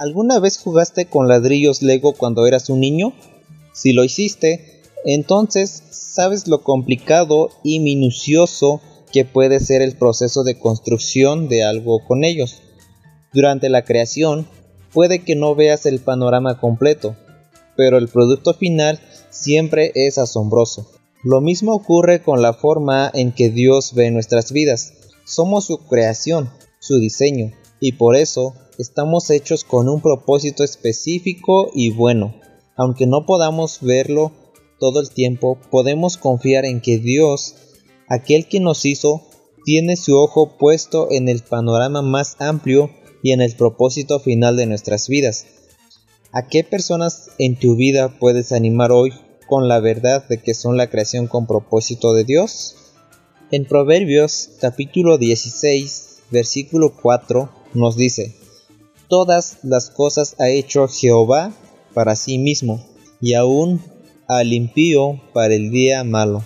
¿Alguna vez jugaste con ladrillos Lego cuando eras un niño? Si lo hiciste, entonces sabes lo complicado y minucioso que puede ser el proceso de construcción de algo con ellos. Durante la creación, puede que no veas el panorama completo, pero el producto final siempre es asombroso. Lo mismo ocurre con la forma en que Dios ve nuestras vidas. Somos su creación, su diseño, y por eso estamos hechos con un propósito específico y bueno. Aunque no podamos verlo todo el tiempo, podemos confiar en que Dios, aquel que nos hizo, tiene su ojo puesto en el panorama más amplio y en el propósito final de nuestras vidas. ¿A qué personas en tu vida puedes animar hoy con la verdad de que son la creación con propósito de Dios? En Proverbios capítulo 16, versículo 4 nos dice, Todas las cosas ha hecho Jehová para sí mismo, y aún al impío para el día malo.